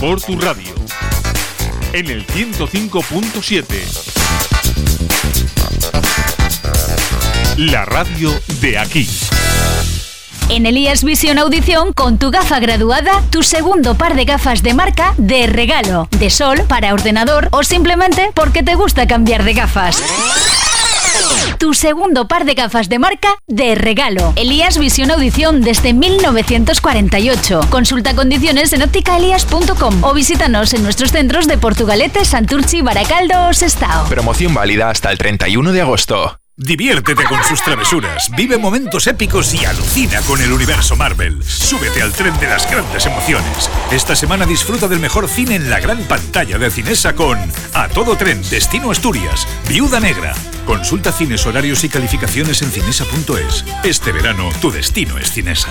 por tu radio en el 105.7. La radio de aquí. En Elías Visión Audición, con tu gafa graduada, tu segundo par de gafas de marca de regalo, de sol, para ordenador o simplemente porque te gusta cambiar de gafas. Tu segundo par de gafas de marca de regalo. Elías Visión Audición desde 1948. Consulta condiciones en ópticaelías.com o visítanos en nuestros centros de Portugalete, Santurchi, Baracaldo o Sestao. Promoción válida hasta el 31 de agosto. Diviértete con sus travesuras, vive momentos épicos y alucina con el universo Marvel. Súbete al tren de las grandes emociones. Esta semana disfruta del mejor cine en la gran pantalla de Cinesa con A Todo Tren, Destino Asturias, Viuda Negra. Consulta cines, horarios y calificaciones en cinesa.es. Este verano, tu destino es Cinesa.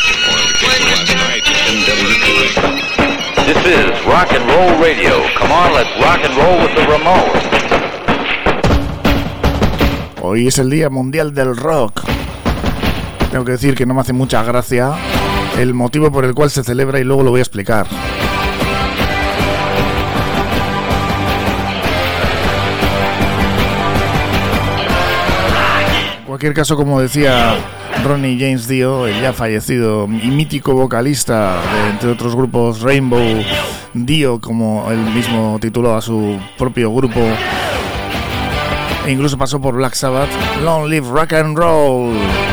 This is rock and roll radio. Come on, let's rock and roll with the Ramones. Hoy es el Día Mundial del Rock. Tengo que decir que no me hace mucha gracia el motivo por el cual se celebra y luego lo voy a explicar. En cualquier caso, como decía Ronnie James Dio, el ya fallecido y mítico vocalista de, entre otros grupos, Rainbow Dio, como él mismo tituló a su propio grupo, e incluso pasó por Black Sabbath, Long Live Rock and Roll.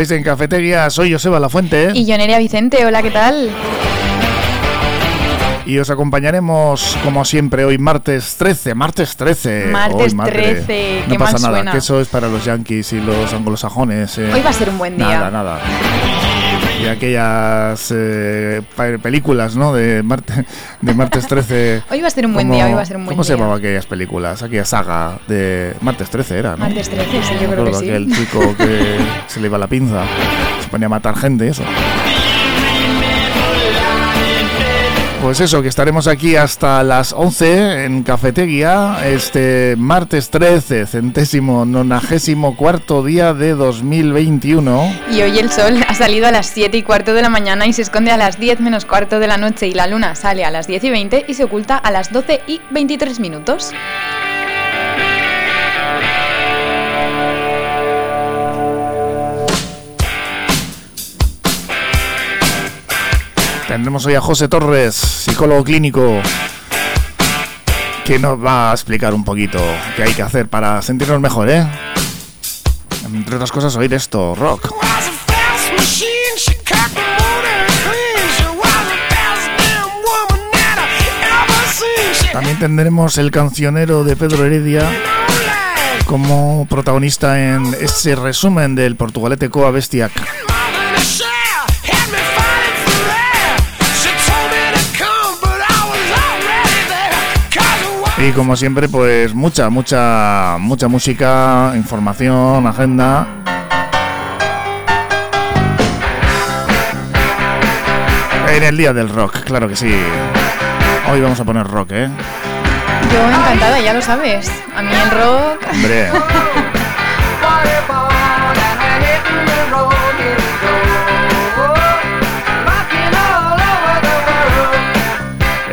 Estáis en Cafetería, soy Joseba La Fuente. Y yo Nerea Vicente, hola, ¿qué tal? Y os acompañaremos, como siempre, hoy martes 13. Martes 13. Martes Hoy, madre. 13, No pasa nada, suena. que eso es para los yankees y los anglosajones. eh. Hoy va a ser un buen día. Nada, nada. Y aquellas eh, películas, ¿no? De, marte- de martes 13. Hoy va a ser un buen como- día, hoy va a ser un buen ¿Cómo se día. llamaban aquellas películas? Aquella saga de martes 13 era, ¿no? Martes 13, sí, yo creo que sí. aquel chico que se le iba la pinza, se ponía a matar gente y eso. Pues eso, que estaremos aquí hasta las 11 en Cafetería, este martes 13, centésimo, nonagésimo cuarto día de 2021. Y hoy el sol ha salido a las 7 y cuarto de la mañana y se esconde a las 10 menos cuarto de la noche y la luna sale a las 10 y 20 y se oculta a las 12 y 23 minutos. Tendremos hoy a José Torres, psicólogo clínico, que nos va a explicar un poquito qué hay que hacer para sentirnos mejor, ¿eh? Entre otras cosas, oír esto, rock. También tendremos el cancionero de Pedro Heredia como protagonista en ese resumen del Portugalete Coa Bestiac. Y como siempre, pues mucha, mucha, mucha música, información, agenda. En el día del rock, claro que sí. Hoy vamos a poner rock, ¿eh? Yo encantada, ya lo sabes. A mí el rock. Hombre.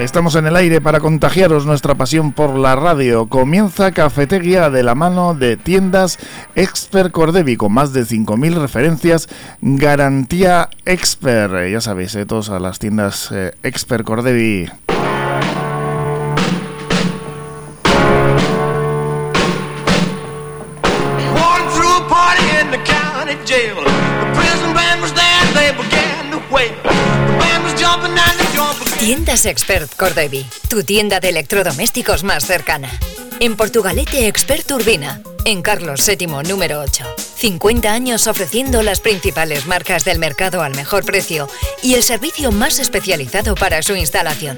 Estamos en el aire para contagiaros nuestra pasión por la radio. Comienza Cafetería de la mano de tiendas Expert Cordevi con más de 5.000 referencias. Garantía Expert. Ya sabéis, eh, todos a las tiendas eh, Expert Cordevi. Tiendas Expert Cordevi, tu tienda de electrodomésticos más cercana. En Portugalete Expert Urbina, en Carlos VII número 8. 50 años ofreciendo las principales marcas del mercado al mejor precio y el servicio más especializado para su instalación.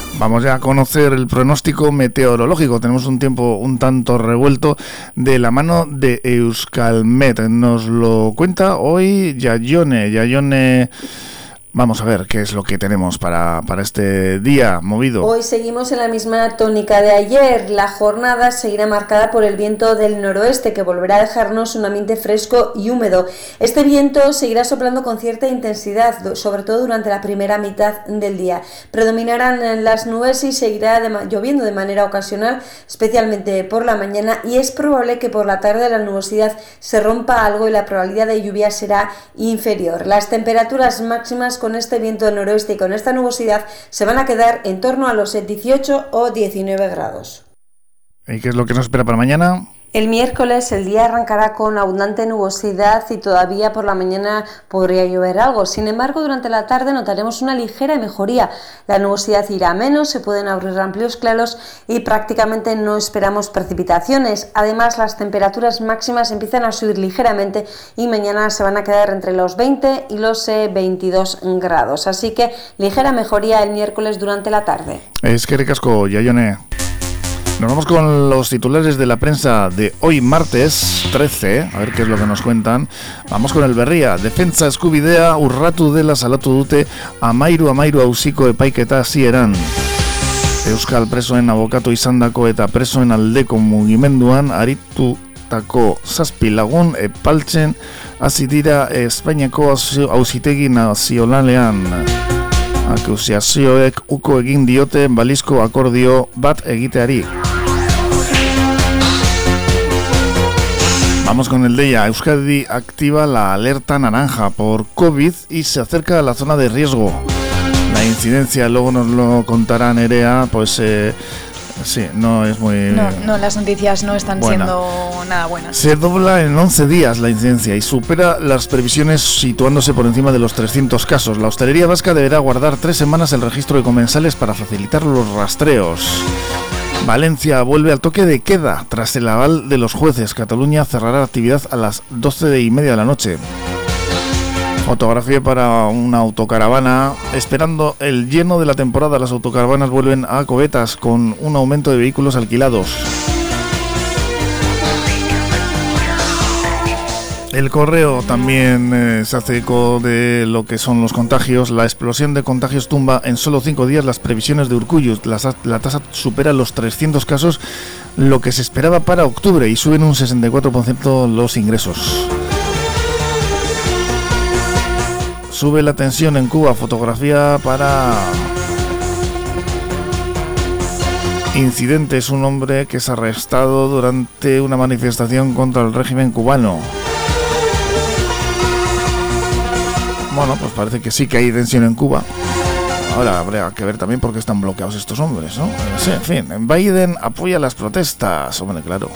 Vamos ya a conocer el pronóstico meteorológico. Tenemos un tiempo un tanto revuelto de la mano de Euskalmet. Nos lo cuenta hoy Yayone. Yayone, vamos a ver qué es lo que tenemos para, para este día movido. Hoy seguimos en la misma tónica de ayer. La jornada seguirá marcada por el viento del noroeste que volverá a dejarnos un ambiente fresco y húmedo. Este viento seguirá soplando con cierta intensidad, sobre todo durante la primera mitad del día. Predominarán las nubes y seguirá lloviendo de manera ocasional, especialmente por la mañana, y es probable que por la tarde la nubosidad se rompa algo y la probabilidad de lluvia será inferior. Las temperaturas máximas con este viento noroeste y con esta nubosidad se van a quedar en torno a los 18 o 19 grados. ¿Y qué es lo que nos espera para mañana? El miércoles el día arrancará con abundante nubosidad y todavía por la mañana podría llover algo. Sin embargo, durante la tarde notaremos una ligera mejoría. La nubosidad irá menos, se pueden abrir amplios claros y prácticamente no esperamos precipitaciones. Además, las temperaturas máximas empiezan a subir ligeramente y mañana se van a quedar entre los 20 y los eh, 22 grados. Así que ligera mejoría el miércoles durante la tarde. Es que recasco, Yayone. Nos vamos con los titulares de la prensa de hoy martes 13, a ver qué es lo que nos cuentan. Vamos con el Berria, defensa eskubidea urratu dela salatu dute amairu amairu hausiko epaiketa hasieran. Euskal presoen abokatu izandako eta presoen aldeko mugimenduan aritutako zazpi lagun epaltzen hasi dira Espainiako hausitegi nazionalean. Uko egin diote balizko akordio bat egiteari. Vamos con el de ella. Euskadi activa la alerta naranja por COVID y se acerca a la zona de riesgo. La incidencia, luego nos lo contará Nerea, pues eh, sí, no es muy... No, no, las noticias no están Buena. siendo nada buenas. Se dobla en 11 días la incidencia y supera las previsiones situándose por encima de los 300 casos. La hostelería vasca deberá guardar tres semanas el registro de comensales para facilitar los rastreos. Valencia vuelve al toque de queda tras el aval de los jueces. Cataluña cerrará la actividad a las 12 y media de la noche. Fotografía para una autocaravana. Esperando el lleno de la temporada, las autocaravanas vuelven a cobetas con un aumento de vehículos alquilados. El correo también eh, se hace eco de lo que son los contagios. La explosión de contagios tumba en solo cinco días las previsiones de Urcullus. La, la tasa supera los 300 casos, lo que se esperaba para octubre, y suben un 64% los ingresos. Sube la tensión en Cuba. Fotografía para Incidente es un hombre que es arrestado durante una manifestación contra el régimen cubano. Bueno, pues parece que sí que hay tensión en Cuba. Ahora habría que ver también por qué están bloqueados estos hombres, ¿no? Sé, en fin, Biden apoya las protestas, hombre, claro.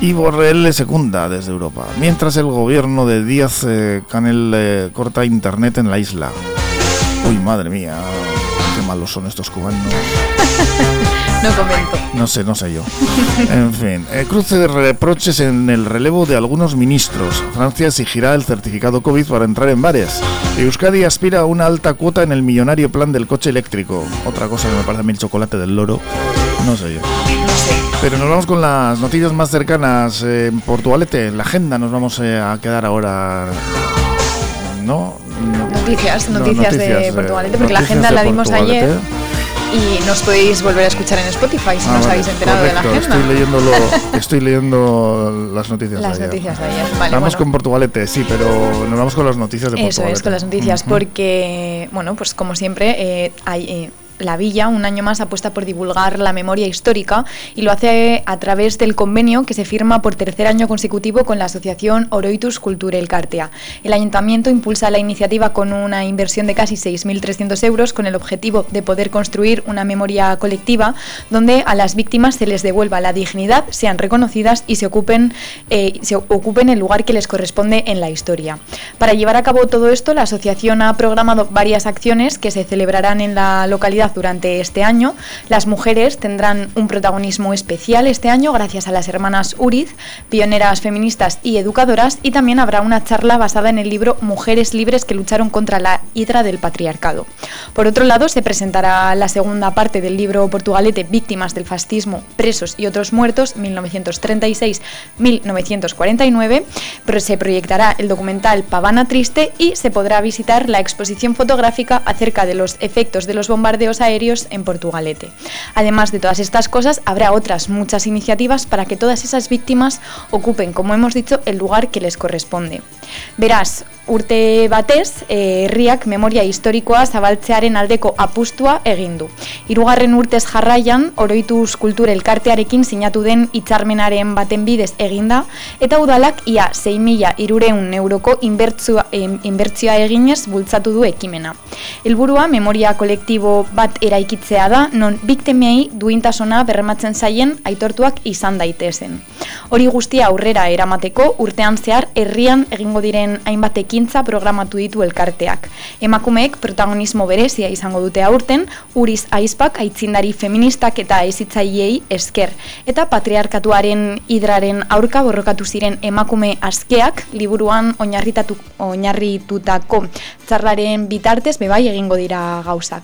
Y Borrell le secunda desde Europa, mientras el gobierno de Díaz eh, Canel eh, corta internet en la isla. Uy, madre mía, qué malos son estos cubanos. No comento. No sé, no sé yo. En fin, eh, cruce de reproches en el relevo de algunos ministros. Francia exigirá el certificado COVID para entrar en bares. Euskadi aspira a una alta cuota en el millonario plan del coche eléctrico. Otra cosa que me parece a mí el chocolate del loro. No sé yo. Pero nos vamos con las noticias más cercanas. Eh, en Portugalete, en la agenda nos vamos eh, a quedar ahora. ¿No? Noticias, No, noticias, de eh, Portugalete, porque la agenda la dimos ayer y nos podéis volver a escuchar en Spotify si Ah, no os vale, habéis enterado de la agenda. Estoy leyendo, estoy leyendo las noticias Las de ayer. noticias de ayer, vale, vamos bueno. con Portugalete, sí, pero nos vamos con las noticias de Eso Portugalete. es, con las noticias, porque, bueno, pues como siempre, eh, hay, eh, la Villa un año más apuesta por divulgar la memoria histórica y lo hace a través del convenio que se firma por tercer año consecutivo con la asociación Oroitus Cultura Elkartea. El ayuntamiento impulsa la iniciativa con una inversión de casi 6.300 euros con el objetivo de poder construir una memoria colectiva donde a las víctimas se les devuelva la dignidad, sean reconocidas y se ocupen, eh, se ocupen el lugar que les corresponde en la historia. Para llevar a cabo todo esto, la asociación ha programado varias acciones que se celebrarán en la localidad durante este año. Las mujeres tendrán un protagonismo especial este año gracias a las hermanas Uriz, pioneras feministas y educadoras, y también habrá una charla basada en el libro Mujeres libres que lucharon contra la hidra del patriarcado. Por otro lado, se presentará la segunda parte del libro Portugalete Víctimas del fascismo, presos y otros muertos 1936-1949, pero se proyectará el documental Pavana Triste y se podrá visitar la exposición fotográfica acerca de los efectos de los bombardeos aéreos en Portugalete. Además de todas estas cosas, habrá otras muchas iniciativas para que todas esas víctimas ocupen, como hemos dicho, el lugar que les corresponde. Verás, urte batez, eh, herriak memoria historikoa zabaltzearen aldeko apustua egin du. Hirugarren urtez jarraian, oroituz kultur elkartearekin sinatu den hitzarmenaren baten bidez eginda, eta udalak ia 6.000 irureun euroko inbertzioa, em, inbertzioa eginez bultzatu du ekimena. Helburua memoria kolektibo bat eraikitzea da, non biktimei duintasuna berrematzen zaien aitortuak izan daitezen. Hori guztia aurrera eramateko urtean zehar herrian egingo diren hainbat ekintza programatu ditu elkarteak. Emakumeek protagonismo berezia izango dute aurten, Uriz Aizpak aitzindari feministak eta ezitzaileei esker eta patriarkatuaren hidraren aurka borrokatu ziren emakume askeak liburuan oinarritutako txarlaren bitartez bebai egingo dira gauzak.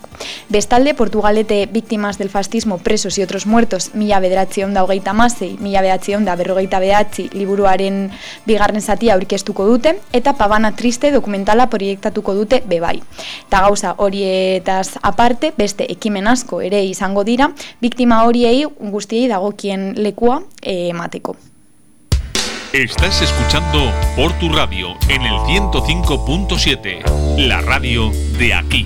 Bestalde, Portugalete Víctimas del Fascismo, Presos y otros muertos, mila bederatzion da hogeita amasei, mila bederatzion da berrogeita behatzi liburuaren bigarren zatia aurkeztuko dute, eta Pavana Triste dokumentala proiektatuko dute bebai. Eta gauza horietaz aparte, beste ekimen asko ere izango dira, biktima horiei guztiei dagokien lekua eh, emateko. Estás escuchando por tu radio en el 105.7, la radio de aquí.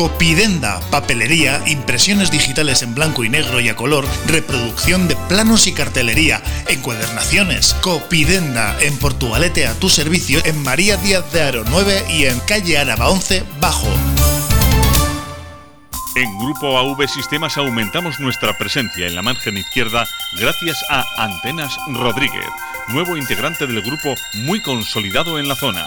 Copidenda, papelería, impresiones digitales en blanco y negro y a color, reproducción de planos y cartelería, encuadernaciones. Copidenda, en Portugalete a tu servicio, en María Díaz de Aro 9 y en calle Araba 11 Bajo. En Grupo AV Sistemas aumentamos nuestra presencia en la margen izquierda gracias a Antenas Rodríguez, nuevo integrante del grupo muy consolidado en la zona.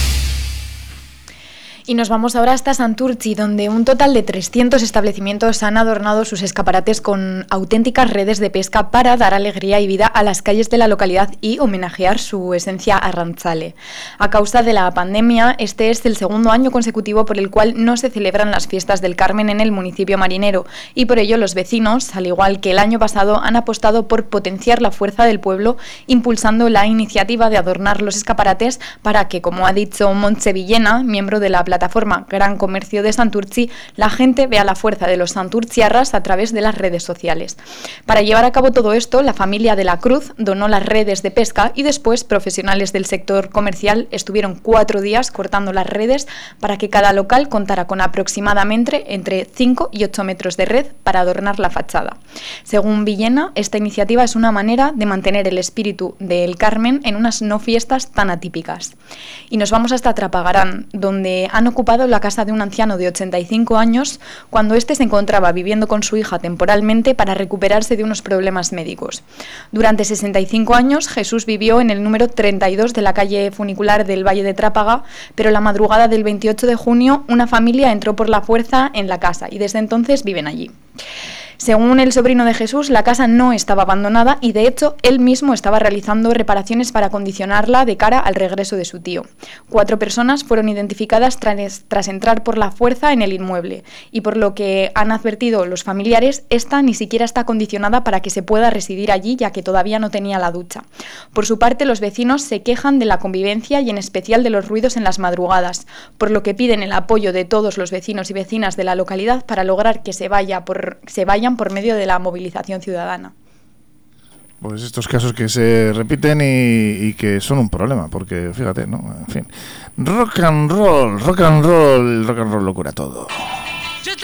Y nos vamos ahora hasta Santurci, donde un total de 300 establecimientos han adornado sus escaparates con auténticas redes de pesca para dar alegría y vida a las calles de la localidad y homenajear su esencia arranzale. A causa de la pandemia, este es el segundo año consecutivo por el cual no se celebran las fiestas del Carmen en el municipio marinero y por ello los vecinos, al igual que el año pasado, han apostado por potenciar la fuerza del pueblo, impulsando la iniciativa de adornar los escaparates para que, como ha dicho Montse Villena, miembro de la plataforma Gran Comercio de Santurci, la gente vea la fuerza de los santurciarras a través de las redes sociales. Para llevar a cabo todo esto, la familia de la Cruz donó las redes de pesca y después profesionales del sector comercial estuvieron cuatro días cortando las redes para que cada local contara con aproximadamente entre 5 y 8 metros de red para adornar la fachada. Según Villena, esta iniciativa es una manera de mantener el espíritu del Carmen en unas no fiestas tan atípicas. Y nos vamos hasta Trapagarán, donde han ocupado la casa de un anciano de 85 años cuando éste se encontraba viviendo con su hija temporalmente para recuperarse de unos problemas médicos. Durante 65 años, Jesús vivió en el número 32 de la calle funicular del Valle de Trápaga, pero la madrugada del 28 de junio una familia entró por la fuerza en la casa y desde entonces viven allí. Según el sobrino de Jesús, la casa no estaba abandonada y de hecho él mismo estaba realizando reparaciones para acondicionarla de cara al regreso de su tío. Cuatro personas fueron identificadas tras, entrar por la fuerza en el inmueble y por lo que han advertido los familiares, esta ni siquiera está acondicionada para que se pueda residir allí ya que todavía no tenía la ducha. Por su parte, los vecinos se quejan de la convivencia y en especial de los ruidos en las madrugadas, por lo que piden el apoyo de todos los vecinos y vecinas de la localidad para lograr que se, vaya se vayan por medio de la movilización ciudadana. Pues estos casos que se repiten y, y, que son un problema, porque fíjate, ¿no? En fin. Rock and roll, rock and roll, rock and roll lo cura todo. Just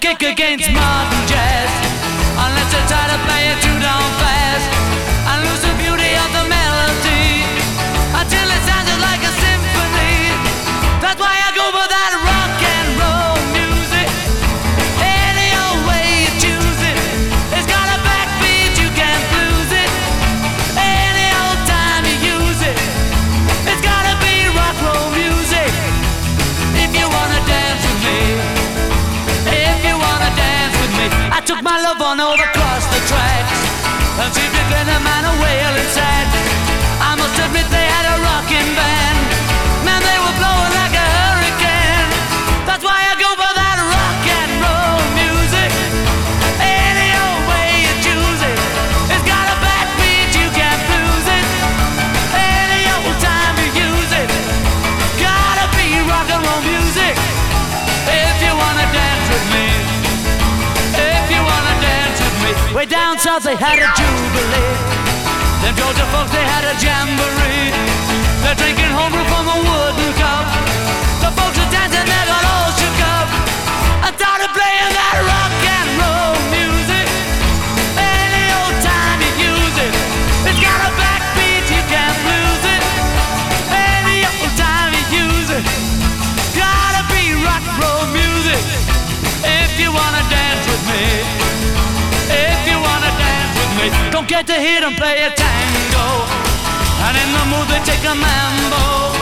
kick against modern jazz. Unless they're tired of playing they had a jubilee. Them Georgia folks they had a jamboree. They're drinking homebrew from a wooden cup. The folks are dancing, they got all shook up. I started playing that Don't get to hear them play a tango. And in the mood they take a mambo.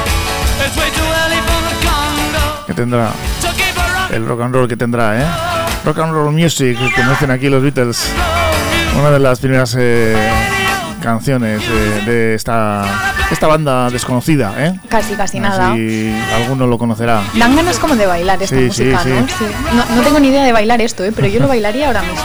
It's way too early for the Congo. Que tendrá el rock and roll que tendrá, ¿eh? Rock and roll music, como dicen aquí los Beatles. Una de las primeras eh, canciones eh, de esta, esta banda desconocida, ¿eh? Casi, casi nada. Si alguno lo conocerá. Dan ganas como de bailar esta Sí, música, sí, ¿no? sí. Sí. ¿no? No tengo ni idea de bailar esto, ¿eh? pero yo lo bailaría ahora mismo.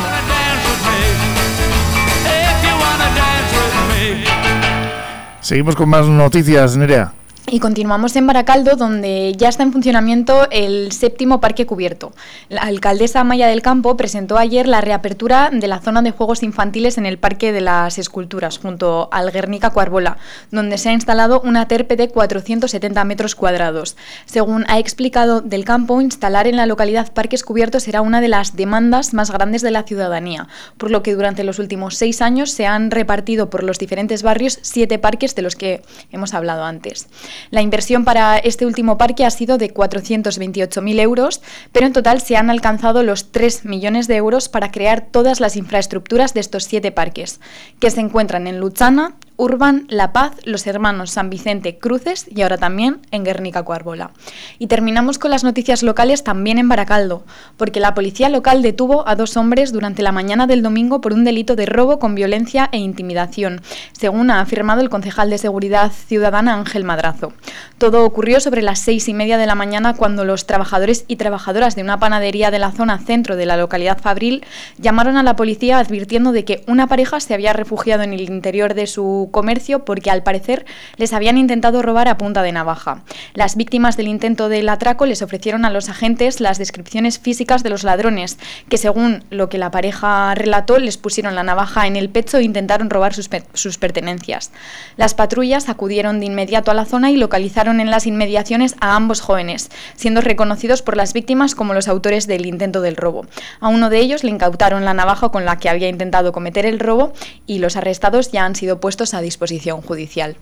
Seguimos con más noticias, Nerea. Y continuamos en Baracaldo, donde ya está en funcionamiento el séptimo parque cubierto. La alcaldesa Maya del Campo presentó ayer la reapertura de la zona de juegos infantiles en el Parque de las Esculturas, junto al Guernica Cuarbola, donde se ha instalado una terpe de 470 metros cuadrados. Según ha explicado Del Campo, instalar en la localidad parques cubiertos será una de las demandas más grandes de la ciudadanía, por lo que durante los últimos seis años se han repartido por los diferentes barrios siete parques de los que hemos hablado antes. La inversión para este último parque ha sido de 428.000 euros, pero en total se han alcanzado los 3 millones de euros para crear todas las infraestructuras de estos siete parques, que se encuentran en Luchana, Urban, La Paz, los hermanos San Vicente Cruces y ahora también en Guernica Cuarbola. Y terminamos con las noticias locales también en Baracaldo, porque la policía local detuvo a dos hombres durante la mañana del domingo por un delito de robo con violencia e intimidación, según ha afirmado el concejal de Seguridad Ciudadana Ángel Madrazo. Todo ocurrió sobre las seis y media de la mañana cuando los trabajadores y trabajadoras de una panadería de la zona centro de la localidad Fabril llamaron a la policía advirtiendo de que una pareja se había refugiado en el interior de su comercio porque al parecer les habían intentado robar a punta de navaja. Las víctimas del intento del atraco les ofrecieron a los agentes las descripciones físicas de los ladrones, que según lo que la pareja relató les pusieron la navaja en el pecho e intentaron robar sus, sus pertenencias. Las patrullas acudieron de inmediato a la zona y localizaron en las inmediaciones a ambos jóvenes, siendo reconocidos por las víctimas como los autores del intento del robo. A uno de ellos le incautaron la navaja con la que había intentado cometer el robo y los arrestados ya han sido puestos a disposición judicial.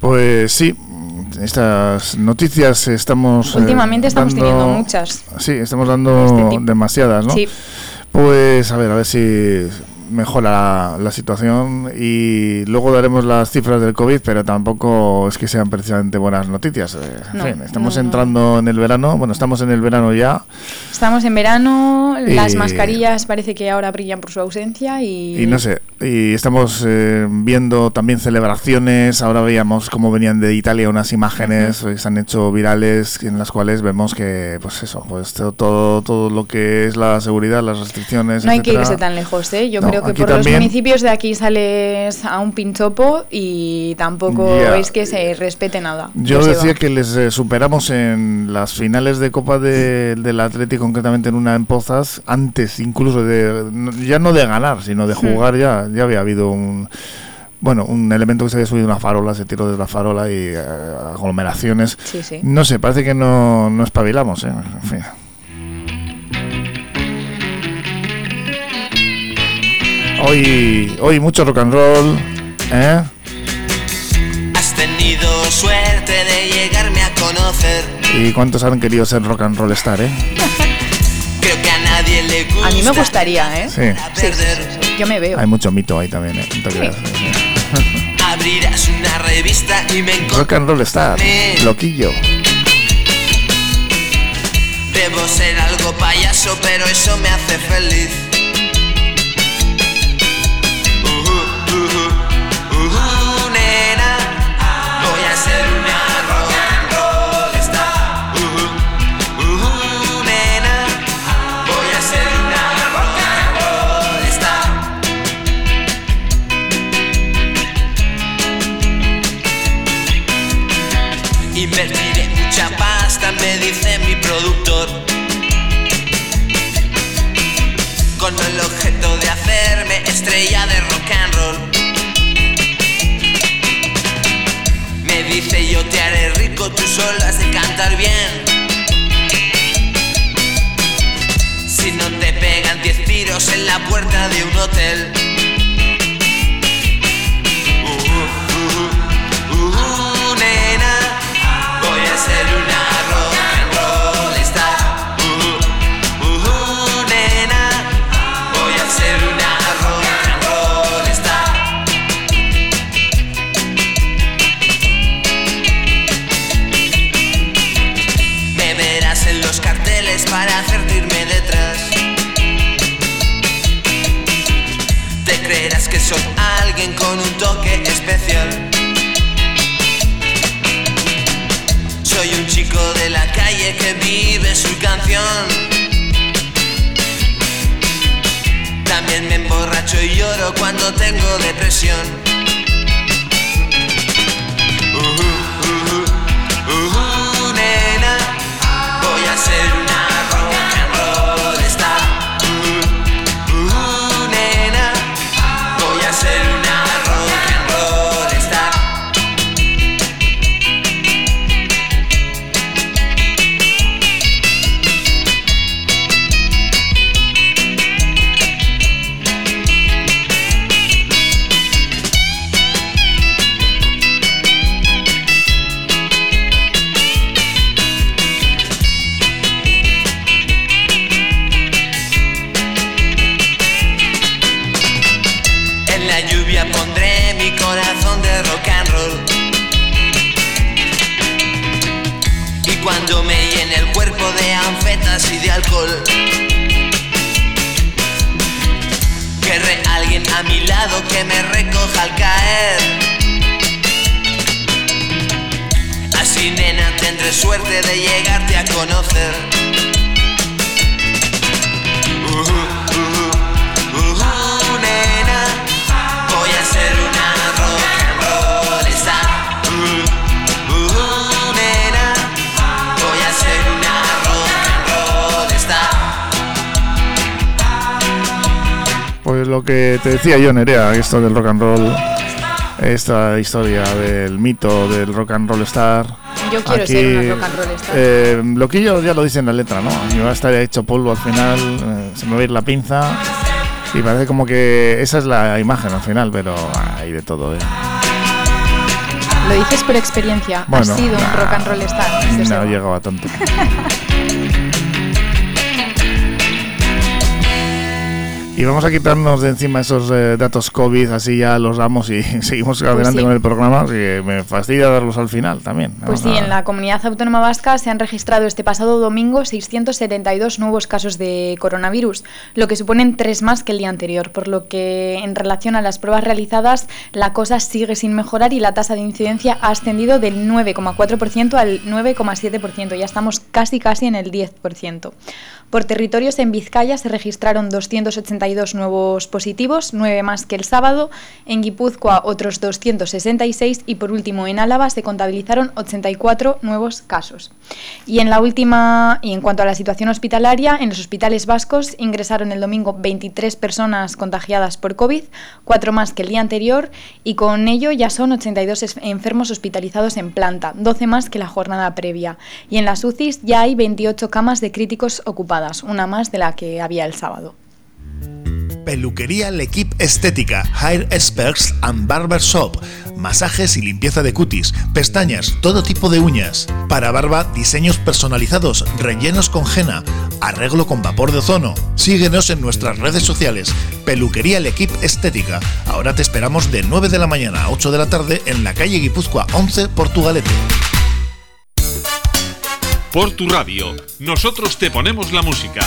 Pues sí, estas noticias estamos. eh, Últimamente estamos dando, teniendo muchas. Sí, estamos dando este demasiadas, ¿no? Sí. Pues a ver, a ver si mejora la situación y luego daremos las cifras del COVID, pero tampoco es que sean precisamente buenas noticias. Eh, En No, fin, estamos no, no. entrando en el verano, bueno, estamos en el verano ya Estamos en verano, las mascarillas parece que ahora brillan por su ausencia y, y no sé, y estamos eh, viendo también celebraciones, ahora veíamos cómo venían de Italia unas imágenes que se han hecho virales en las cuales vemos que, pues eso, pues todo, todo, lo que es la seguridad, las restricciones, no hay que irse tan lejos, ¿eh? Yo No, creo que por los municipios de aquí sales a un pinchopo y tampoco Ya. es que se respete nada. Yo Pues decía que les eh, superamos en las finales de Copa de- del Atlético, concretamente en una en Pozas, antes incluso de, ya no de ganar, sino de jugar ya, ya había habido un... Bueno, un elemento que se había subido una farola, se tiró desde la farola y eh, aglomeraciones. Sí, sí. No sé, parece que no, no espabilamos, ¿eh? En fin. Hoy, hoy mucho rock and roll, ¿eh? Has tenido suerte de llegarme a conocer. ¿Y cuántos han querido ser rock and roll star, eh? Creo que a nadie le gusta. A mí me gustaría, ¿eh? Sí. Sí, sí, sí, sí. Yo me veo. Hay mucho mito ahí también, ¿eh? Abrirás una revista y me. Rock and roll star, loquillo. Debo ser algo payaso, pero eso me hace feliz. Estrella de rock and roll. Me dice yo te haré rico, tú solo has de cantar bien. Si no te pegan 10 tiros en la puerta de un hotel. Uh, uh, uh, uh, nena, voy a ser una Soy un chico de la calle que vive su canción. También me emborracho y lloro cuando tengo depresión. Así nena tendré suerte de llegarte a conocer. Ujú, ujú, ujú, nena, voy a ser una rock and roll star. Ujú, ujú, nena, voy a ser una rock and roll star. Pues lo que te decía yo, Nerea, esto del rock and roll, esta historia del mito del rock and roll star. Yo quiero ser una rock and roll star. eh, Loquillo ya lo dice en la letra, ¿no? Me va a estar hecho polvo al final, eh, se me va a ir la pinza. Y parece como que esa es la imagen al final, pero hay de todo, ¿eh? Lo dices por experiencia. Bueno, Has sido un rock and roll star. No desde ha luego. llegado a tanto. Y vamos a quitarnos de encima esos eh, datos COVID, así ya los damos y seguimos adelante sí. con el programa, así que me fastidia darlos al final también. Pues sí, Vamos a- en la comunidad autónoma vasca se han registrado este pasado domingo 672 nuevos casos de coronavirus, lo que suponen tres más que el día anterior, por lo que en relación a las pruebas realizadas la cosa sigue sin mejorar y la tasa de incidencia ha ascendido del 9,4% al 9,7%, ya estamos casi casi en el 10%. Por territorios en Vizcaya se registraron 282 nuevos positivos, 9 más que el sábado, en Guipúzcoa otros 266 y por último en Álava se contabilizaron 84 nuevos casos. Y en la última y en cuanto a la situación hospitalaria, en los hospitales vascos ingresaron el domingo 23 personas contagiadas por COVID, 4 más que el día anterior y con ello ya son 82 es- enfermos hospitalizados en planta, 12 más que la jornada previa. Y en las UCIs ya hay 28 camas de críticos una más de la que había el sábado. Peluquería L'Equipe Estética, Hair Experts and Barber Shop. Masajes y limpieza de cutis, pestañas, todo tipo de uñas. Para barba, diseños personalizados, rellenos con henna, arreglo con vapor de ozono. Síguenos en nuestras redes sociales. Peluquería L'Equipe Estética. Ahora te esperamos de 9 de la mañana a 8 de la tarde en la calle Guipúzcoa 11, Portugalete. Por tu radio, nosotros te ponemos la música.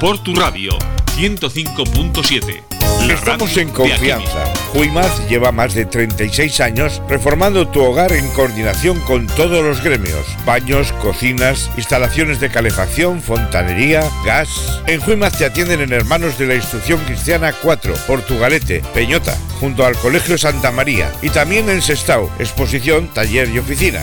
Por tu radio, 105.7. La Estamos en confianza. Juimaz lleva más de 36 años reformando tu hogar en coordinación con todos los gremios. Baños, cocinas, instalaciones de calefacción, fontanería, gas. En Juimaz te atienden en Hermanos de la Instrucción Cristiana 4, Portugalete, Peñota, junto al Colegio Santa María. Y también en Sestao, exposición, taller y oficina.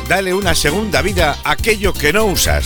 Dale una segunda vida a aquello que no usas.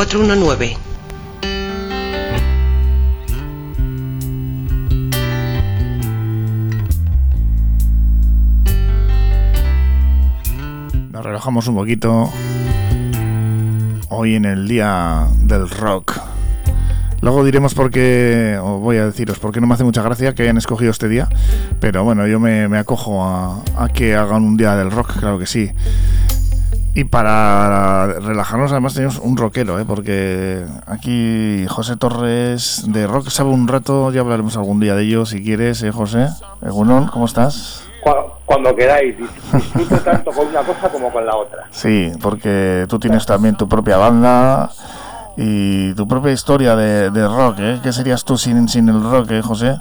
616-994-419. Nos relajamos un poquito hoy en el día del rock. Luego diremos por qué, o voy a deciros por qué no me hace mucha gracia que hayan escogido este día, pero bueno, yo me, me acojo a, a que hagan un día del rock, claro que sí. Y para relajarnos además tenemos un rockero, ¿eh? porque aquí José Torres de Rock sabe un rato, ya hablaremos algún día de ello si quieres, ¿eh, José? Egunon, ¿cómo estás? Cu- Cuando queráis, dis- disfruto tanto con una cosa como con la otra. Sí, porque tú tienes también tu propia banda y tu propia historia de, de rock, ¿eh? ¿Qué serías tú sin, sin el rock, eh, José?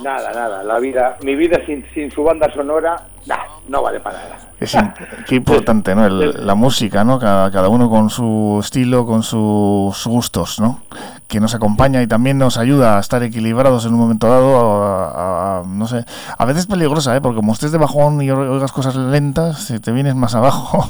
Nada, nada, la vida, mi vida sin, sin su banda sonora, nada. no vale para nada. Es qué importante, ¿no? El- la música, ¿no? Cada, cada uno con su estilo, con sus gustos, ¿no? Que nos acompaña y también nos ayuda a estar equilibrados en un momento dado, a, a- a- no sé, a veces peligrosa, ¿eh? Porque como estés de bajón y oigas cosas lentas, te vienes más abajo.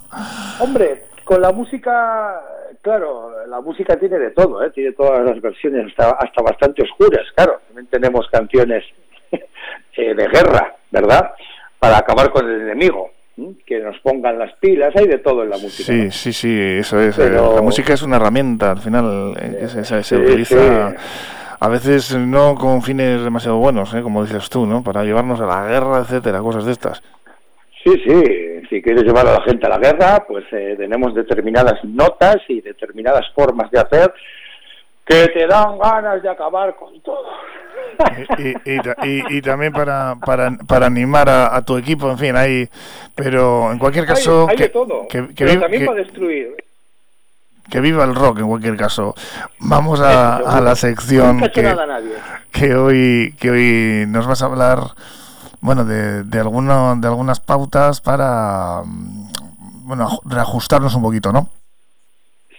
Hombre, con la música, claro, la música tiene de todo, ¿eh? tiene todas las versiones, hasta, hasta bastante oscuras, claro. También tenemos canciones eh, de guerra, ¿verdad? Para acabar con el enemigo, que nos pongan las pilas, hay de todo en la música. Sí, sí, sí, eso es. eh, Pero- La música es una herramienta, al final, eh, que se, se- se Sí, utiliza sí. a veces no con fines demasiado buenos, ¿eh? como dices tú, ¿no? Para llevarnos a la guerra, etcétera, cosas de estas. Sí, sí, si quieres llevar a la gente a la guerra, pues eh, tenemos determinadas notas y determinadas formas de hacer que te dan ganas de acabar con todo. y, y, ta- y- y también para, para, para animar a, a tu equipo, en fin, hay, pero en cualquier caso, hay, hay que, de todo, que- que pero también que- para destruir. que viva el rock en cualquier caso. Vamos a, a la sección que, que hoy que hoy nos vas a hablar, bueno, de, de, alguno, de algunas pautas para, mm, bueno, aju- reajustarnos un poquito, ¿no?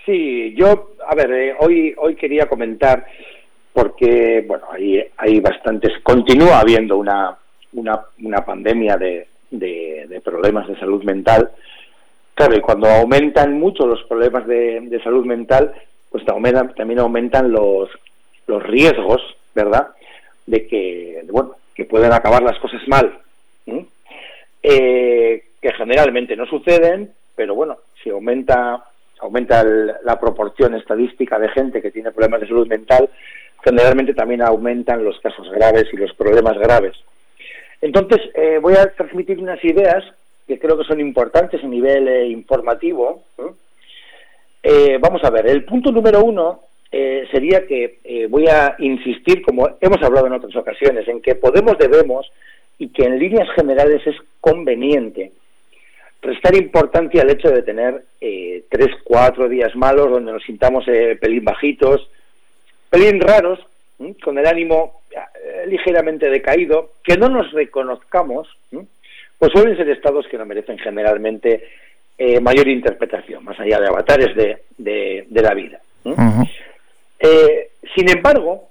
Sí, yo, a ver, eh, hoy hoy quería comentar porque, bueno, hay, hay bastantes, continúa habiendo una, una, una pandemia de, de, problemas de salud mental. Claro, y cuando aumentan mucho los problemas de, de salud mental, pues también aumentan los, los riesgos, ¿verdad? De que, bueno, que puedan acabar las cosas mal. Eh, que generalmente no suceden, pero bueno, si aumenta aumenta el- la proporción estadística de gente que tiene problemas de salud mental, generalmente también aumentan los casos graves y los problemas graves. Entonces, eh, voy a transmitir unas ideas que creo que son importantes a nivel eh, informativo. vamos a ver, el punto número uno eh, sería que eh, voy a insistir, como hemos hablado en otras ocasiones, en que podemos, debemos y que en líneas generales es conveniente restar importancia al hecho de tener eh, tres, cuatro días malos donde nos sintamos eh, pelín bajitos, pelín raros, con el ánimo ligeramente decaído, que no nos reconozcamos, pues suelen ser estados que no merecen generalmente mayor interpretación, más allá de avatares de, de- la vida. Eh, sin embargo,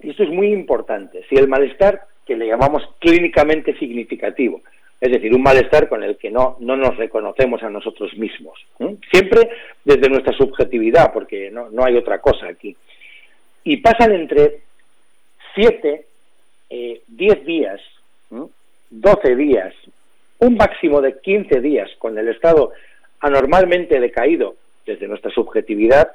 y esto es muy importante, si el malestar que le llamamos clínicamente significativo, es decir, un malestar con el que no, no nos reconocemos a nosotros mismos, siempre desde nuestra subjetividad, porque no, no hay otra cosa aquí, y pasan entre 7, 10 días, ¿eh? 12 días, un máximo de 15 días con el estado anormalmente decaído desde nuestra subjetividad,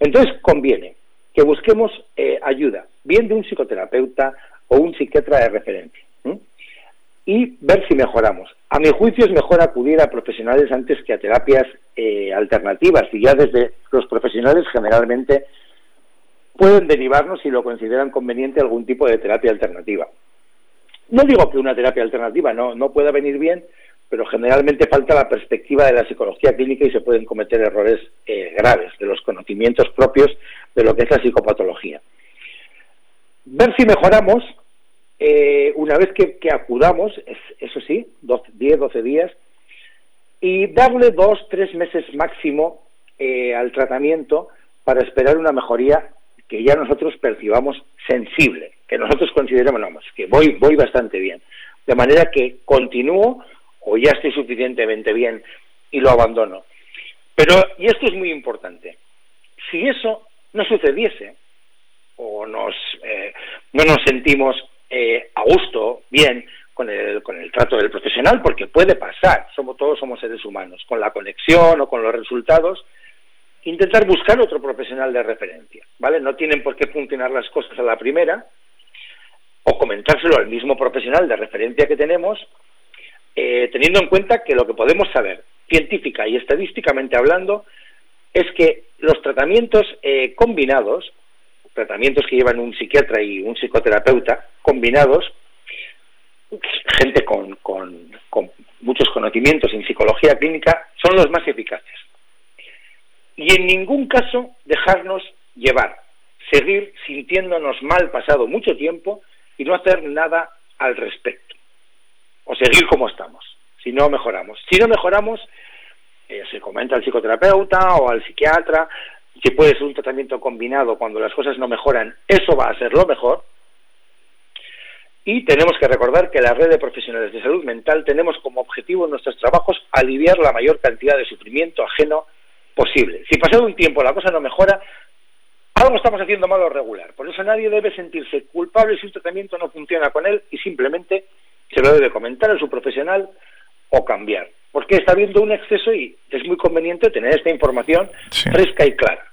entonces conviene que busquemos eh, ayuda, bien de un psicoterapeuta o un psiquiatra de referencia, y ver si mejoramos. A mi juicio es mejor acudir a profesionales antes que a terapias eh, alternativas, y ya desde los profesionales generalmente pueden derivarnos si lo consideran conveniente algún tipo de terapia alternativa. No digo que una terapia alternativa no, no pueda venir bien, pero generalmente falta la perspectiva de la psicología clínica y se pueden cometer errores eh, graves de los conocimientos propios de lo que es la psicopatología. Ver si mejoramos, eh, una vez que, acudamos, es- eso sí, 12, 10, 12 días, y darle dos, tres meses máximo eh, al tratamiento para esperar una mejoría que ya nosotros percibamos sensible, que nosotros consideremos, que voy, voy bastante bien. De manera que continúo o ya estoy suficientemente bien y lo abandono. Pero, y esto es muy importante, si eso no sucediese o nos, eh, no nos sentimos eh, a gusto, bien, con el, con el trato del profesional, porque puede pasar, somos, todos somos seres humanos, con la conexión o con los resultados, intentar buscar otro profesional de referencia, ¿vale? No tienen por qué funcionar las cosas a la primera, o comentárselo al mismo profesional de referencia que tenemos, eh, teniendo en cuenta que lo que podemos saber, científica y estadísticamente hablando, es que los tratamientos eh, combinados, tratamientos que llevan un psiquiatra y un psicoterapeuta combinados, gente con, muchos conocimientos en psicología clínica, son los más eficaces. Y en ningún caso dejarnos llevar, seguir sintiéndonos mal pasado mucho tiempo y no hacer nada al respecto. O seguir como estamos, si no mejoramos. Si no mejoramos, eh, se comenta al psicoterapeuta o al psiquiatra, si puede ser un tratamiento combinado cuando las cosas no mejoran, eso va a ser lo mejor. Y tenemos que recordar que la red de profesionales de salud mental tenemos como objetivo en nuestros trabajos aliviar la mayor cantidad de sufrimiento ajeno posible. Si pasado un tiempo la cosa no mejora, algo estamos haciendo mal o regular. Por eso nadie debe sentirse culpable si un tratamiento no funciona con él y simplemente se lo debe comentar a su profesional o cambiar. Porque está habiendo un exceso y es muy conveniente tener esta información fresca y clara.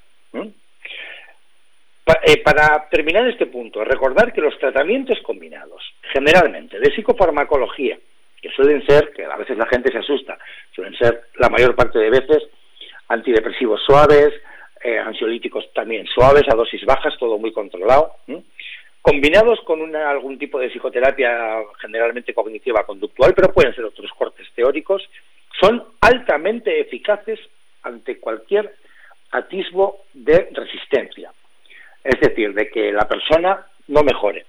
eh, para terminar este punto, recordar que los tratamientos combinados, generalmente de psicofarmacología, que suelen ser, que a veces la gente se asusta, suelen ser la mayor parte de veces antidepresivos suaves, eh, ansiolíticos también suaves, a dosis bajas, todo muy controlado. Combinados con una- algún tipo de psicoterapia generalmente cognitiva conductual, pero pueden ser otros cortes teóricos, son altamente eficaces ante cualquier atisbo de resistencia. Es decir, de que la persona no mejore.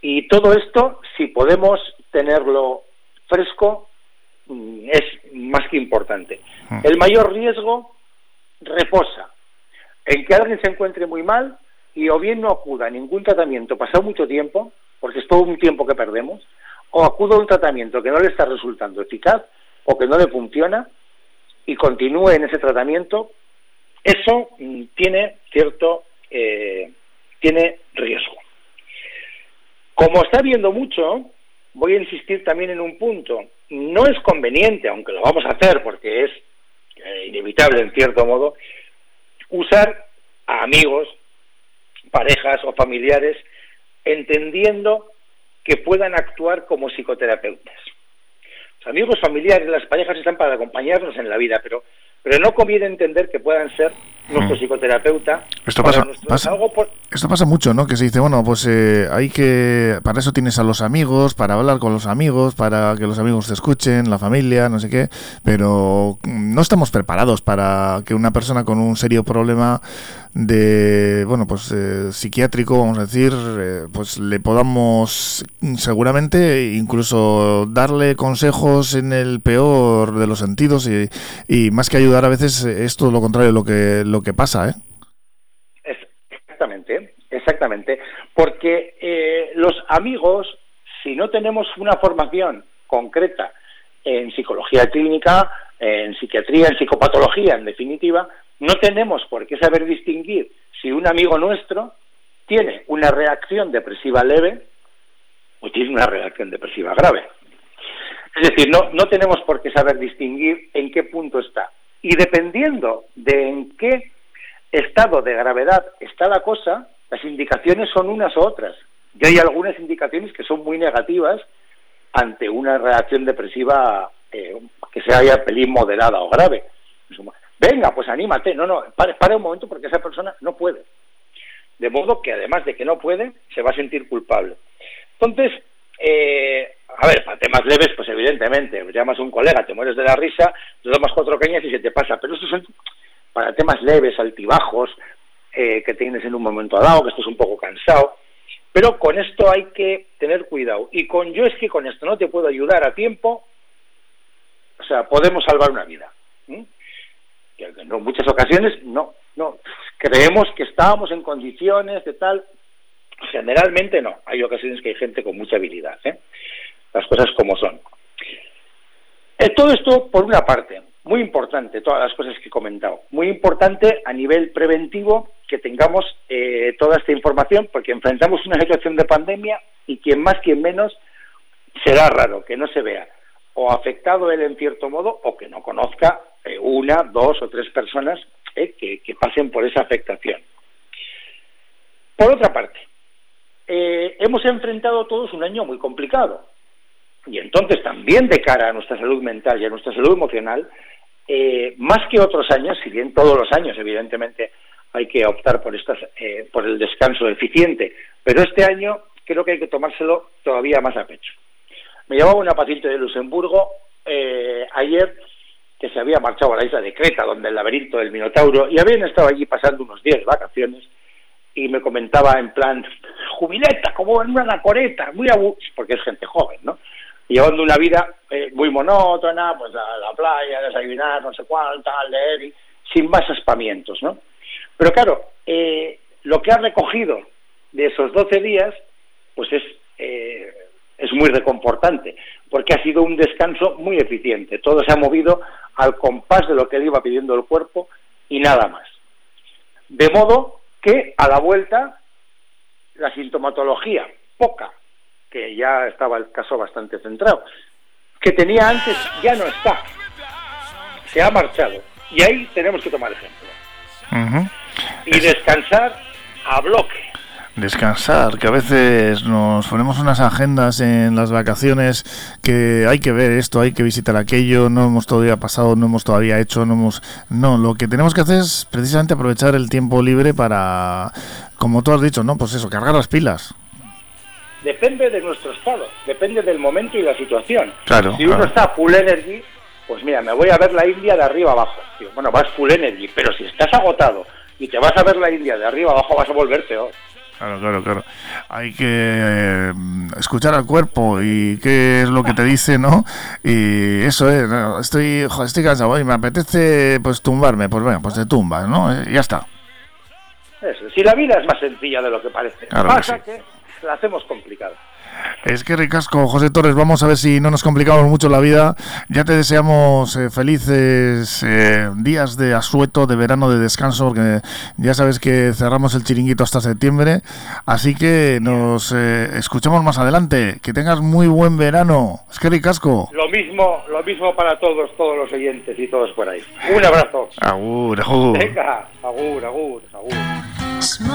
Y todo esto, si podemos tenerlo fresco, mm, es más que importante. El mayor riesgo reposa en que alguien se encuentre muy mal y o bien no acuda a ningún tratamiento pasado mucho tiempo, porque es todo un tiempo que perdemos, o acuda a un tratamiento que no le está resultando eficaz o que no le funciona y continúe en ese tratamiento, eso mm, tiene cierto eh, tiene riesgo. Como está viendo mucho, voy a insistir también en un punto. No es conveniente, aunque lo vamos a hacer porque es eh, inevitable en cierto modo, usar a amigos, parejas o familiares entendiendo que puedan actuar como psicoterapeutas. Los amigos, familiares, las parejas están para acompañarnos en la vida, pero, pero no conviene entender que puedan ser nuestro psicoterapeuta. Esto pasa, nuestro- pasa- algo por- esto pasa mucho, ¿no? Que se dice, bueno, pues eh, hay que, para eso tienes a los amigos, para hablar con los amigos, para que los amigos te escuchen, la familia, no sé qué, pero mm, no estamos preparados para que una persona con un serio problema de, bueno, pues eh, psiquiátrico, vamos a decir, eh, pues le podamos seguramente incluso darle consejos en el peor de los sentidos y, y más que ayudar a veces es todo lo contrario lo que, lo que pasa, ¿eh? Exactamente, exactamente. Porque eh, los amigos, si no tenemos una formación concreta en psicología clínica, en psiquiatría, en psicopatología, en definitiva, no tenemos por qué saber distinguir si un amigo nuestro tiene una reacción depresiva leve o tiene una reacción depresiva grave. Es decir, no, no tenemos por qué saber distinguir en qué punto está. Y dependiendo de en qué estado de gravedad está la cosa, las indicaciones son unas u otras. Y hay algunas indicaciones que son muy negativas ante una reacción depresiva eh, que sea ya pelín moderada o grave. Venga, pues anímate. No, no, pare, un momento porque esa persona no puede. De modo que además de que no puede, se va a sentir culpable. Entonces, eh, a ver, para temas leves, pues evidentemente, llamas a un colega, te mueres de la risa, te tomas cuatro cañas y se te pasa. Pero estos son para temas leves, altibajos, eh, que tienes en un momento dado, que estás un poco cansado. Pero con esto hay que tener cuidado. Y con yo es que con esto no te puedo ayudar a tiempo, o sea, podemos salvar una vida. ¿m? En muchas ocasiones no, no. Creemos que estábamos en condiciones de tal. Generalmente no. Hay ocasiones que hay gente con mucha habilidad. ¿eh? Las cosas como son. Eh, todo esto, por una parte, muy importante, todas las cosas que he comentado. Muy importante a nivel preventivo que tengamos eh, toda esta información, porque enfrentamos una situación de pandemia y quien más, quien menos, será raro que no se vea o afectado él en cierto modo o que no conozca eh, una, dos o tres personas eh, que, que pasen por esa afectación. Por otra parte, eh, hemos enfrentado todos un año muy complicado. Y entonces también de cara a nuestra salud mental y a nuestra salud emocional, más que otros años, si bien todos los años evidentemente hay que optar por, estas, por el descanso eficiente, pero este año creo que hay que tomárselo todavía más a pecho. Me llamaba una paciente de Luxemburgo ayer que se había marchado a la isla de Creta, donde el laberinto del Minotauro, y habían estado allí pasando unos días de vacaciones, y me comentaba en plan, jubileta, como en una anacoreta, muy abu porque es gente joven, ¿no? llevando una vida eh, muy monótona, pues a la playa, desayunar, no sé cuál, tal, leer, sin más aspamientos, ¿no? Pero claro, eh, lo que ha recogido de esos 12 días, pues es, eh, es muy reconfortante, porque ha sido un descanso muy eficiente. Todo se ha movido al compás de lo que le iba pidiendo el cuerpo y nada más. De modo que a la vuelta la sintomatología poca, que ya estaba el caso bastante centrado, que tenía antes ya no está, se ha marchado. Y ahí tenemos que tomar ejemplo. Y descansar a bloque. Descansar, que a veces nos ponemos unas agendas en las vacaciones que hay que ver esto, hay que visitar aquello, no hemos todavía pasado, no hemos todavía hecho, no hemos... No, lo que tenemos que hacer es precisamente aprovechar el tiempo libre para, como tú has dicho, ¿no? Pues eso, cargar las pilas. Depende de nuestro estado, depende del momento y la situación. Claro, si uno claro. está full energy, pues mira, me voy a ver la India de arriba abajo. Bueno, vas full energy, pero si estás agotado y te vas a ver la India de arriba abajo, vas a volver peor. Claro, claro, claro. Hay que eh, escuchar al cuerpo y qué es lo que te dice, ¿no? Y eso es, no, estoy, joder, estoy cansado y me apetece pues tumbarme, pues bueno, pues te tumbas, ¿no? Eh, ya está. Eso, si la vida es más sencilla de lo que parece, Claro que pasa que la hacemos complicada. Es que ricasco, José Torres, vamos a ver si no nos complicamos mucho la vida. Ya te deseamos eh, felices eh, días de asueto, de verano, de descanso, porque ya sabes que cerramos el chiringuito hasta septiembre. Así que nos eh, escuchamos más adelante. Que tengas muy buen verano. Es que ricasco. Lo mismo, lo mismo para todos, todos los oyentes y todos por ahí. Un abrazo. Agur, agur. Venga, agur, agur, agur. Smile,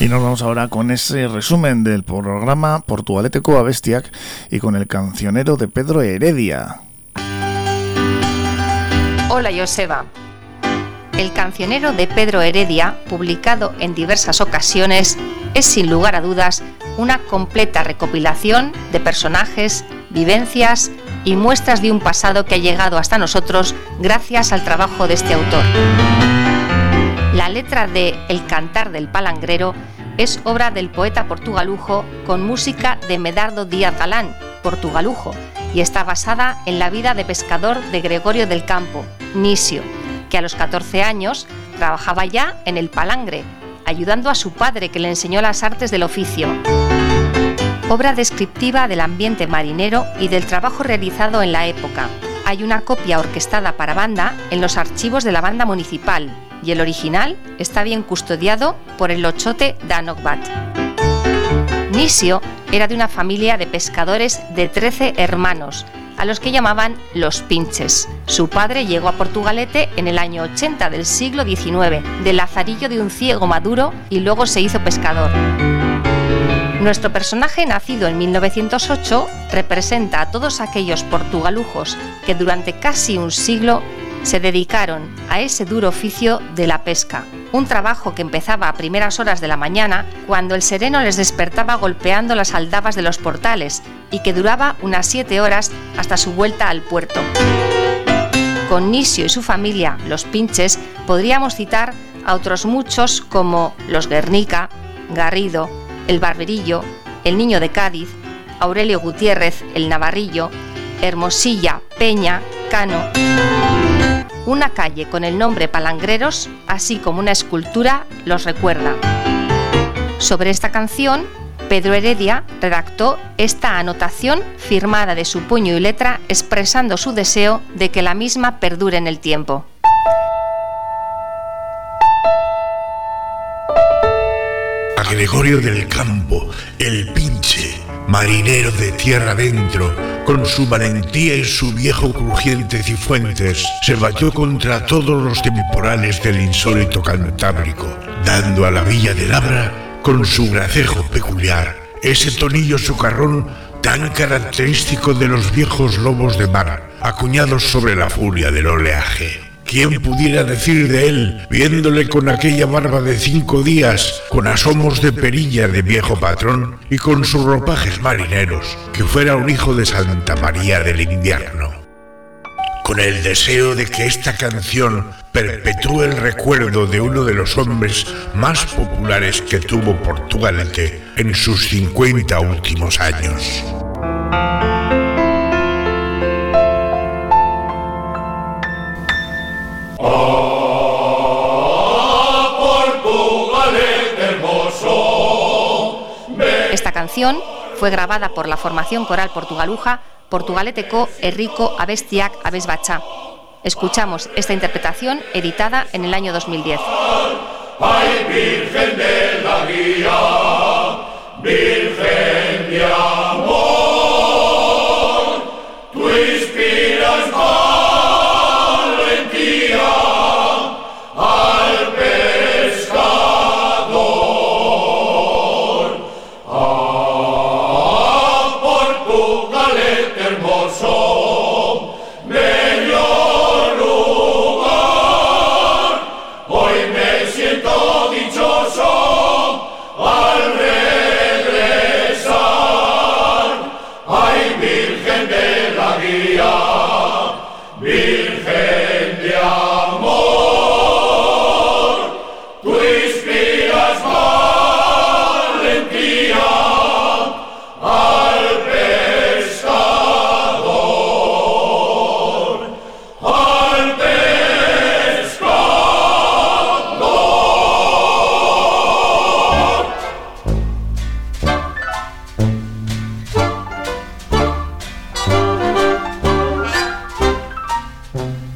Y nos vamos ahora con ese resumen del programa Portugalete Coa Bestiac y con el cancionero de Pedro Heredia. Hola Joseba. El cancionero de Pedro Heredia, publicado en diversas ocasiones, es sin lugar a dudas una completa recopilación de personajes, vivencias y muestras de un pasado que ha llegado hasta nosotros gracias al trabajo de este autor. La letra de El cantar del palangrero es obra del poeta portugalujo con música de Medardo Díaz Galán, portugalujo, y está basada en la vida de pescador de Gregorio del Campo, Nisio, que a los 14 años trabajaba ya en el palangre, ayudando a su padre que le enseñó las artes del oficio. Obra descriptiva del ambiente marinero y del trabajo realizado en la época. Hay una copia orquestada para banda en los archivos de la banda municipal y el original está bien custodiado por el lochote Danogbat. Nisio era de una familia de pescadores de 13 hermanos, a los que llamaban los pinches. Su padre llegó a Portugalete en el año 80 del siglo XIX, del lazarillo de un ciego maduro y luego se hizo pescador. Nuestro personaje, nacido en 1908, representa a todos aquellos portugalujos que durante casi un siglo se dedicaron a ese duro oficio de la pesca, un trabajo que empezaba a primeras horas de la mañana, cuando el sereno les despertaba golpeando las aldabas de los portales y que duraba unas siete horas hasta su vuelta al puerto. Con Nisio y su familia, los pinches, podríamos citar a otros muchos como los Guernica, Garrido, el Barberillo, el Niño de Cádiz, Aurelio Gutiérrez, el Navarrillo, Hermosilla, Peña, Cano una calle con el nombre Palangreros, así como una escultura, los recuerda. Sobre esta canción, Pedro Heredia redactó esta anotación firmada de su puño y letra expresando su deseo de que la misma perdure en el tiempo. A Gregorio del Campo, el pinche marinero de tierra adentro, con su valentía y su viejo crujiente cifuentes, se batió contra todos los temporales del insólito Cantábrico, dando a la villa de Labra, con su gracejo peculiar, ese tonillo socarrón tan característico de los viejos lobos de mar, acuñados sobre la furia del oleaje. ¿Quién pudiera decir de él, viéndole con aquella barba de cinco días, con asomos de perilla de viejo patrón y con sus ropajes marineros, que fuera un hijo de Santa María del invierno? Con el deseo de que esta canción perpetúe el recuerdo de uno de los hombres más populares que tuvo Portugalete en sus 50 últimos años. Canción fue grabada por la formación coral portugaluja Portugaleteko Enrico Abestiak Abesbacha. Escuchamos esta interpretación editada en el año 2010. Ay, Virgen de la Guía, Virgen de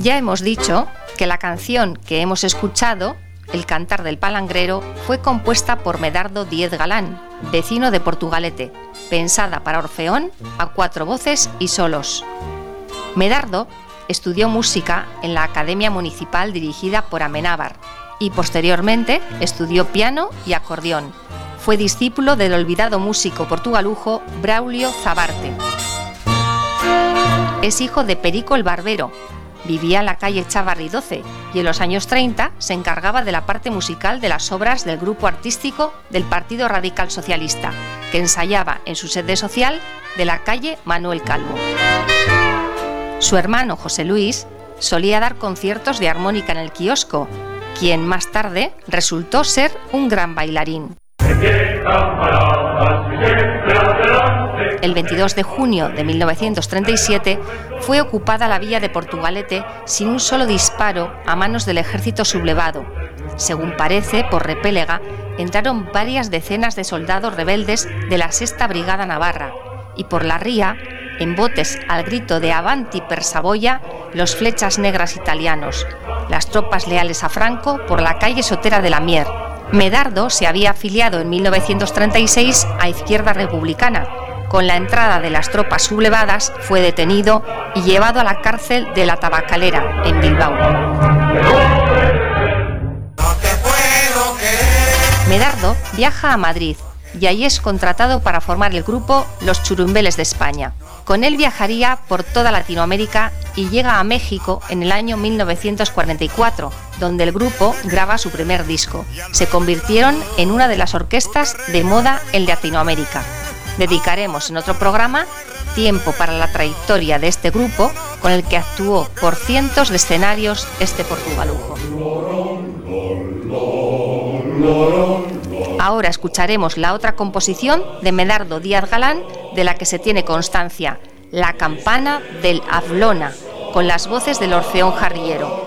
Ya hemos dicho que la canción que hemos escuchado, El cantar del palangrero, fue compuesta por Medardo Díez Galán, vecino de Portugalete, pensada para Orfeón a cuatro voces y solos. Medardo estudió música en la Academia Municipal dirigida por Amenábar y posteriormente estudió piano y acordeón. Fue discípulo del olvidado músico portugalujo Braulio Zabarte. Es hijo de Perico el Barbero. Vivía en la calle Chavarri 12 y en los años 30 se encargaba de la parte musical de las obras del grupo artístico del Partido Radical Socialista, que ensayaba en su sede social de la calle Manuel Calvo. Su hermano José Luis solía dar conciertos de armónica en el kiosco, quien más tarde resultó ser un gran bailarín. El 22 de junio de 1937 fue ocupada la villa de Portugalete sin un solo disparo a manos del ejército sublevado. Según parece, por repélega, entraron varias decenas de soldados rebeldes de la Sexta Brigada Navarra y por la ría, en botes al grito de Avanti per Saboya, los flechas negras italianos, las tropas leales a Franco por la calle Sotera de la Mier. Medardo se había afiliado en 1936 a Izquierda Republicana. Con la entrada de las tropas sublevadas fue detenido y llevado a la cárcel de la Tabacalera, en Bilbao. Medardo viaja a Madrid y allí es contratado para formar el grupo Los Churumbeles de España. Con él viajaría por toda Latinoamérica y llega a México en el año 1944, donde el grupo graba su primer disco. Se convirtieron en una de las orquestas de moda en Latinoamérica. Dedicaremos en otro programa tiempo para la trayectoria de este grupo con el que actuó por cientos de escenarios este portugalujo. Ahora escucharemos la otra composición de Medardo Díaz Galán de la que se tiene constancia, La campana del Avlona, con las voces del Orfeón Jarriero.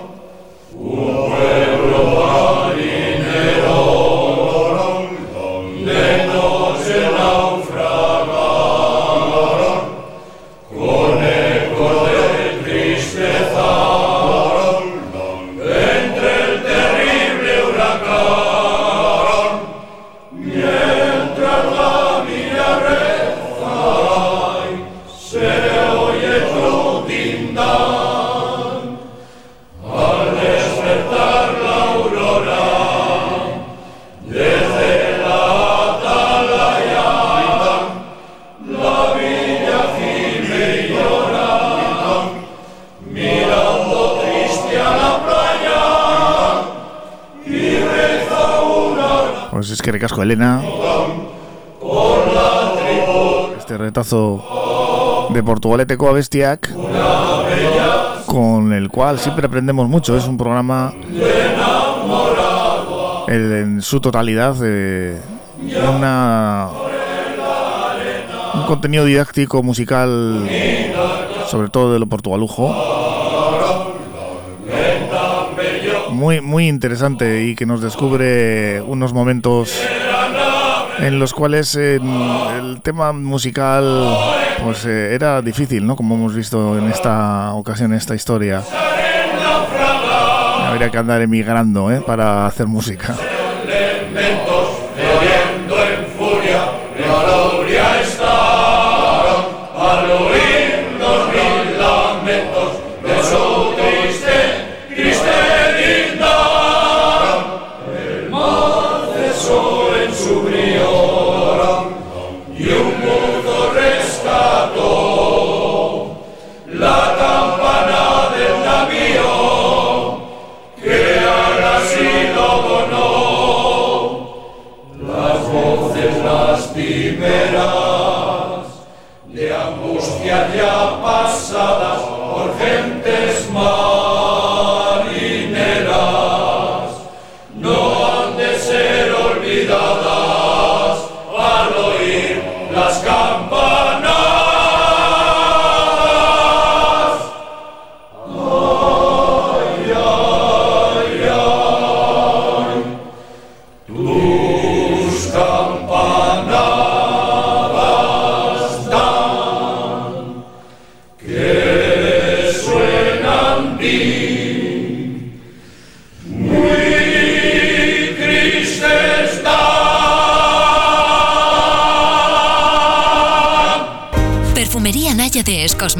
Que recasco Elena. Este retazo de Portugalete Coa Bestiac. Con el cual siempre aprendemos mucho. Es un programa en su totalidad de una un contenido didáctico musical sobre todo de lo portugalujo muy muy interesante y que nos descubre unos momentos en los cuales el tema musical pues eh, era difícil no como hemos visto en esta ocasión en esta historia. Habría que andar emigrando ¿eh? para hacer música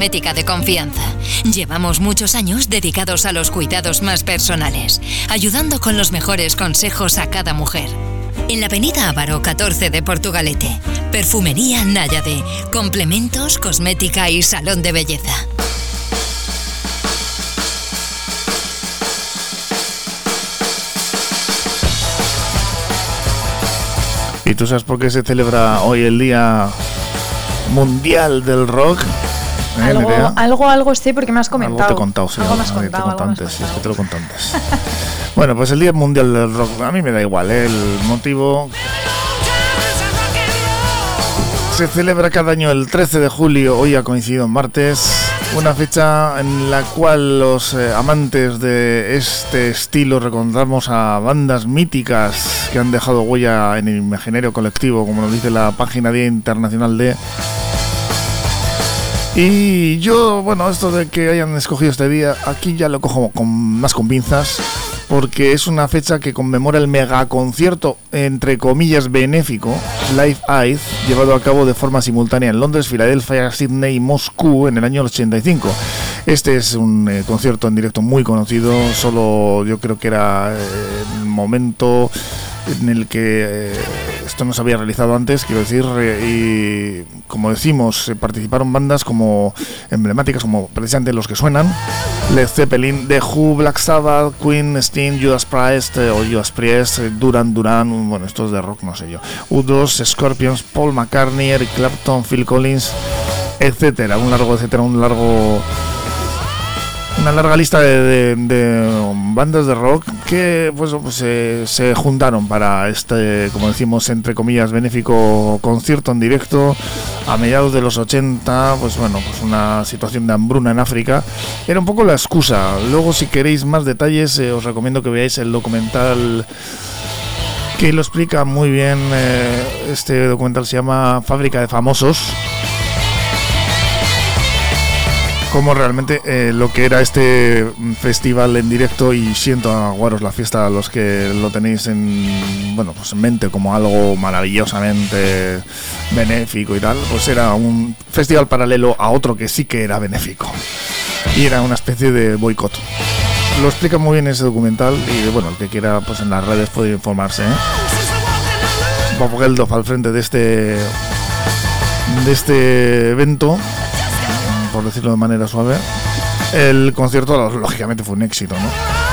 cosmética de confianza. Llevamos muchos años dedicados a los cuidados más personales, ayudando con los mejores consejos a cada mujer. En la avenida Ávaro 14 de Portugalete, Perfumería Náyade, complementos, cosmética y salón de belleza. ¿Y tú sabes por qué se celebra hoy el Día Mundial del Rock? ¿Eh, Algo, algo, algo sé porque me has Algo comentado. te he contado, sí. Algo me has algo te he contado, algo contado antes, sí, es que te lo contado antes. bueno, pues el Día Mundial del Rock, a mí me da igual, ¿eh? el motivo... Se celebra cada año el 13 de julio, hoy ha coincidido en martes, una fecha en la cual los eh, amantes de este estilo recordamos a bandas míticas que han dejado huella en el imaginario colectivo, como nos dice la página Día Internacional de... Y yo, bueno, esto de que hayan escogido este día, aquí ya lo cojo con, más con pinzas, porque es una fecha que conmemora el megaconcierto, entre comillas, benéfico, Live Aid, llevado a cabo de forma simultánea en Londres, Filadelfia, Sydney y Moscú en el año 85. Este es un eh, concierto en directo muy conocido, solo yo creo que era eh, el momento en el que eh, esto no se había realizado antes, quiero decir, eh, y como decimos, eh, participaron bandas como emblemáticas, como precisamente los que suenan, Led Zeppelin, The Who, Black Sabbath, Queen, Sting, Judas Priest o Judas Priest, Duran Duran, bueno, esto es de rock, no sé yo, U2, Scorpions, Paul McCartney, Eric Clapton, Phil Collins, etcétera, un largo, etcétera, un largo una larga lista de, bandas de rock que pues, pues, se- se juntaron para este, como decimos, entre comillas, benéfico concierto en directo a mediados de los 80, pues bueno, pues una situación de hambruna en África. Era un poco la excusa. Luego, si queréis más detalles, eh, os recomiendo que veáis el documental que lo explica muy bien. eh, este documental se llama Fábrica de Famosos como realmente eh, lo que era este mm, festival en directo y siento aguaros la fiesta a los que lo tenéis en bueno pues en mente como algo maravillosamente benéfico y tal pues era un festival paralelo a otro que sí que era benéfico. Y era una especie de boicot. Lo explica muy bien ese documental y bueno el que quiera pues en las redes puede informarse ¿eh? Bob Geldof al frente de este de este evento por decirlo de manera suave, el concierto lógicamente fue un éxito, ¿no?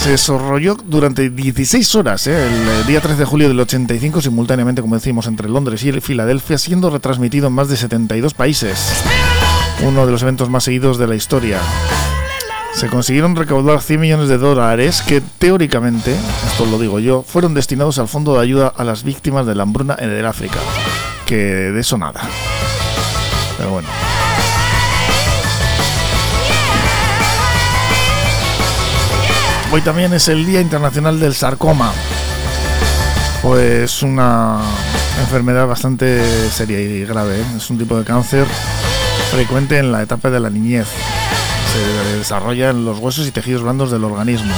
Se desarrolló durante 16 horas, ¿eh? el eh, día 3 de julio del 85, simultáneamente, como decimos, entre Londres y Filadelfia, siendo retransmitido en más de 72 países. Uno de los eventos más seguidos de la historia. Se consiguieron recaudar 100 millones de dólares que teóricamente, esto lo digo yo, fueron destinados al Fondo de Ayuda a las Víctimas de la Hambruna en el África. Que de eso nada. Pero bueno. Hoy también es el Día Internacional del Sarcoma. Pues una enfermedad bastante seria y grave. ¿eh? Es un tipo de cáncer frecuente en la etapa de la niñez. Se desarrolla en los huesos y tejidos blandos del organismo.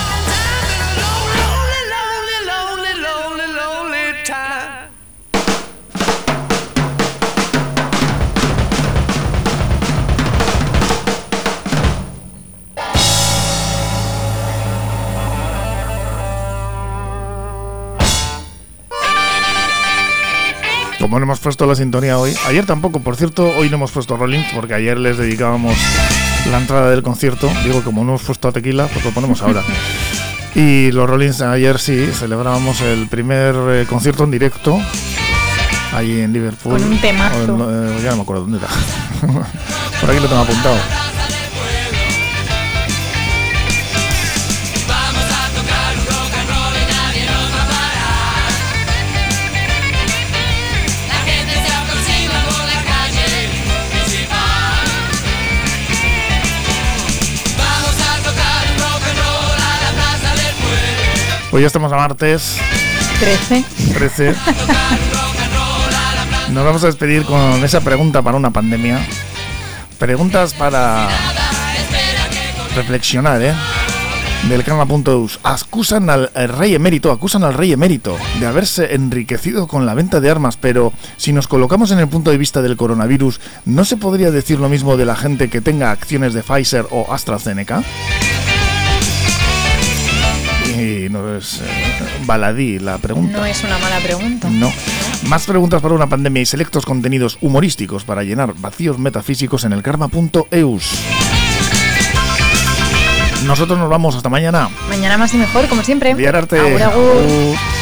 Como no hemos puesto la sintonía hoy, ayer tampoco, por cierto, hoy no hemos puesto Rollins porque ayer les dedicábamos la entrada del concierto. Digo, como no hemos puesto a Tequila, pues lo ponemos ahora. Y los Rollins ayer sí, celebrábamos el primer eh, concierto en directo allí en Liverpool. Con un temazo. En- eh, ya no me acuerdo dónde era. por aquí lo tengo apuntado. Hoy ya estamos a martes 13. 13. Nos vamos a despedir con esa pregunta para una pandemia. Preguntas para reflexionar, ¿eh? Del karma.eus. Acusan al rey emérito, acusan al rey emérito de haberse enriquecido con la venta de armas, pero si nos colocamos en el punto de vista del coronavirus, ¿no se podría decir lo mismo de la gente que tenga acciones de Pfizer o AstraZeneca? No es eh, baladí la pregunta. No es una mala pregunta. No. Más preguntas para una pandemia y selectos contenidos humorísticos para llenar vacíos metafísicos en el karma.eus. Nosotros nos vamos hasta mañana. Mañana más y mejor, como siempre. Diararte. Agur, agur. Agur.